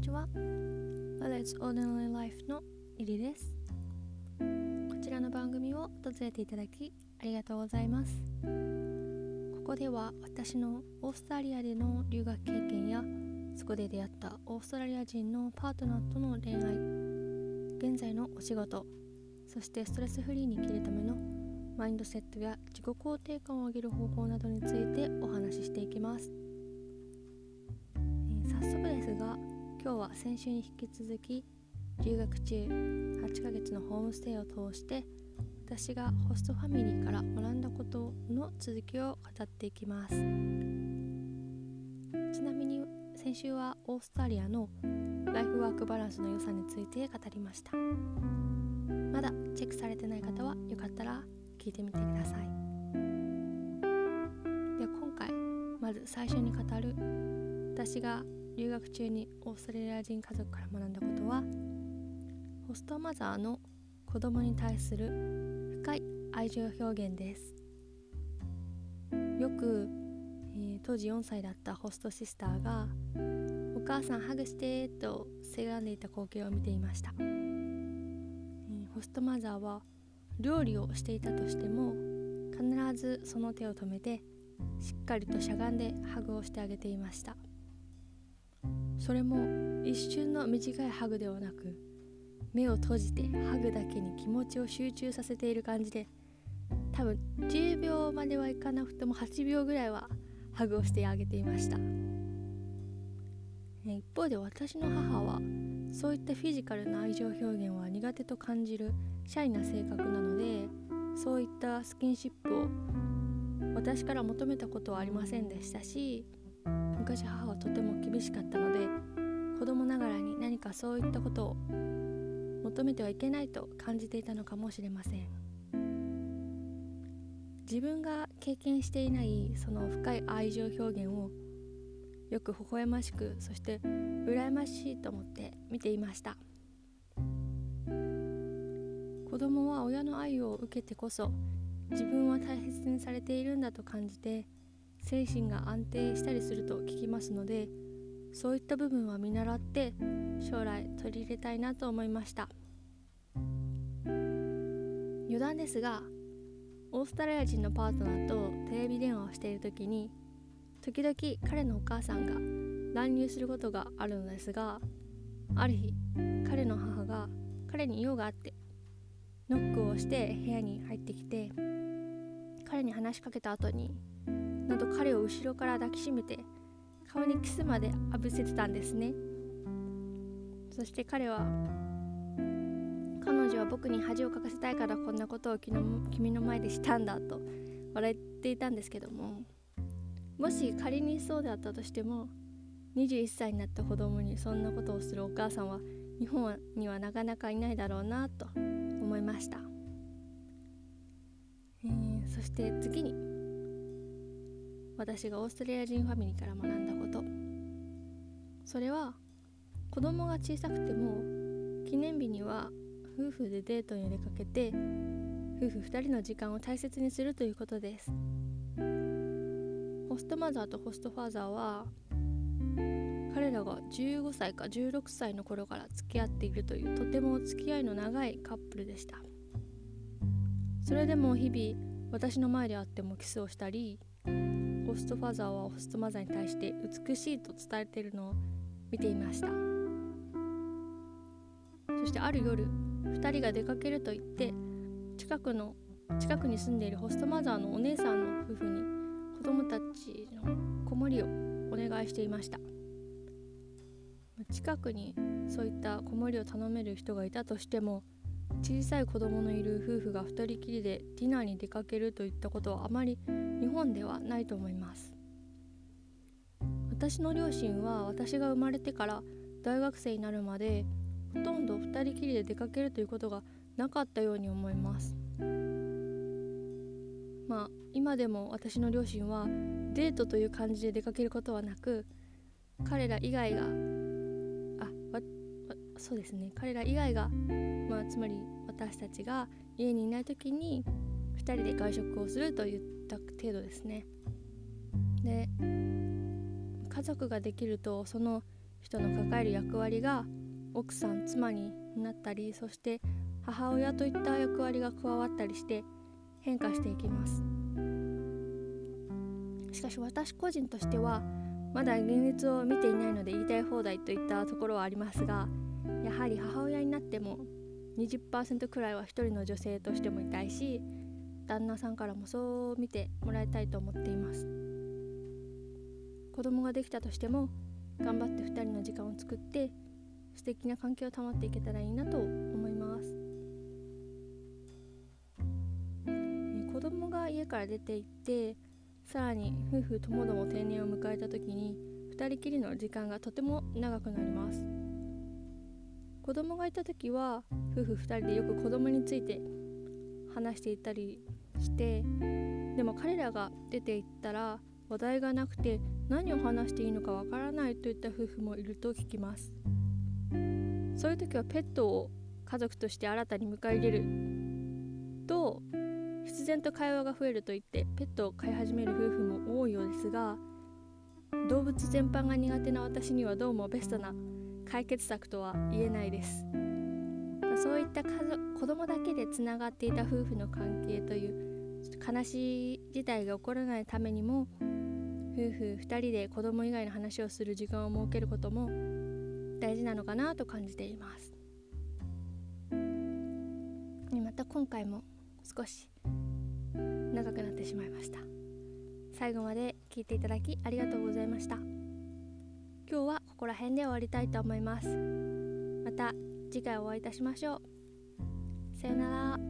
にちは。Let's Ordinary Life のリリです。こちらの番組を訪れていただきありがとうございます。ここでは私のオーストラリアでの留学経験やそこで出会ったオーストラリア人のパートナーとの恋愛現在のお仕事そしてストレスフリーに生きるためのマインドセットや自己肯定感を上げる方法などについてお話ししていきます、え、早速ですが今日は先週に引き続き留学中8ヶ月のホームステイを通して私がホストファミリーから学んだことの続きを語っていきます。ちなみに先週はオーストラリアのライフワークバランスの良さについて語りました。まだチェックされてない方はよかったら聞いてみてください。で今回まず最初に語る私が留学中にオーストラリア人家族から学んだことはホストマザーの子供に対する深い愛情表現です。よく、えー、当時4歳だったホストシスターが「お母さんハグして」とせがんでいた光景を見ていました、えー、ホストマザーは料理をしていたとしても必ずその手を止めてしっかりとしゃがんでハグをしてあげていました。それも一瞬の短いハグではなく目を閉じてハグだけに気持ちを集中させている感じで多分10秒まではいかなくても8秒ぐらいはハグをしてあげていました。一方で私の母はそういったフィジカルな愛情表現は苦手と感じるシャイな性格なのでそういったスキンシップを私から求めたことはありませんでしたし昔母はとても厳しかったので子供ながらに何かそういったことを求めてはいけないと感じていたのかもしれません。自分が経験していないその深い愛情表現をよく微笑ましくそして羨ましいと思って見ていました。子供は親の愛を受けてこそ自分は大切にされているんだと感じて精神が安定したりすると聞きますのでそういった部分は見習って将来取り入れたいなと思いました。余談ですがオーストラリア人のパートナーとテレビ電話をしている時に時々彼のお母さんが乱入することがあるのですがある日彼の母が彼に用があってノックをして部屋に入ってきて彼に話しかけた後になんと彼を後ろから抱きしめて顔にキスまで浴びせてたんですね。そして彼は彼女は僕に恥をかかせたいからこんなことを君の前でしたんだと笑っていたんですけどももし仮にそうだったとしても21歳になった子供にそんなことをするお母さんは日本にはなかなかいないだろうなと思いました、えー、そして次に私がオーストラリア人ファミリーから学んだこと。それは子供が小さくても記念日には夫婦でデートに出かけて夫婦2人の時間を大切にするということです。ホストマザーとホストファーザーは彼らが15歳か16歳の頃から付き合っているというとても付き合いの長いカップルでした。それでも日々私の前であってもキスをしたりホストファザーはホストマザーに対して美しいと伝えているのを見ていました。そしてある夜2人が出かけると言って近くの近くに住んでいるホストマザーのお姉さんの夫婦に子供たちの子守りをお願いしていました。近くにそういった子守りを頼める人がいたとしても小さい子供のいる夫婦が2人きりでディナーに出かけるといったことはあまり日本ではないと思います。私の両親は私が生まれてから大学生になるまでほとんど2人きりで出かけるということがなかったように思います。まあ今でも私の両親はデートという感じで出かけることはなく彼ら以外がそうですね。彼ら以外が、まあ、つまり私たちが家にいない時に2人で外食をするといった程度ですね。で家族ができるとその人の抱える役割が奥さん妻になったりそして母親といった役割が加わったりして変化していきます。しかし私個人としてはまだ現実を見ていないので言いたい放題といったところはありますがはり母親になっても20%くらいは一人の女性としてもいたいし旦那さんからもそう見てもらいたいと思っています。子供ができたとしても頑張って2人の時間を作って素敵な関係を保っていけたらいいなと思います、子供が家から出て行ってさらに夫婦ともども定年を迎えた時に2人きりの時間がとても長くなります。子供がいた時は夫婦2人でよく子供について話していたりしてでも彼らが出て行ったら話題がなくて何を話していいのかわからないといった夫婦もいると聞きます。そういう時はペットを家族として新たに迎え入れる。と必然と会話が増えると言ってペットを飼い始める夫婦も多いようですが動物全般が苦手な私にはどうもベストな解決策とは言えないです。そういった家族子供だけでつながっていた夫婦の関係という悲しい事態が起こらないためにも夫婦2人で子供以外の話をする時間を設けることも大事なのかなと感じています。また今回も少し長くなってしまいました。最後まで聞いていただきありがとうございました。今日はここら辺で終わりたいと思います。また次回お会いいたしましょう。さよなら。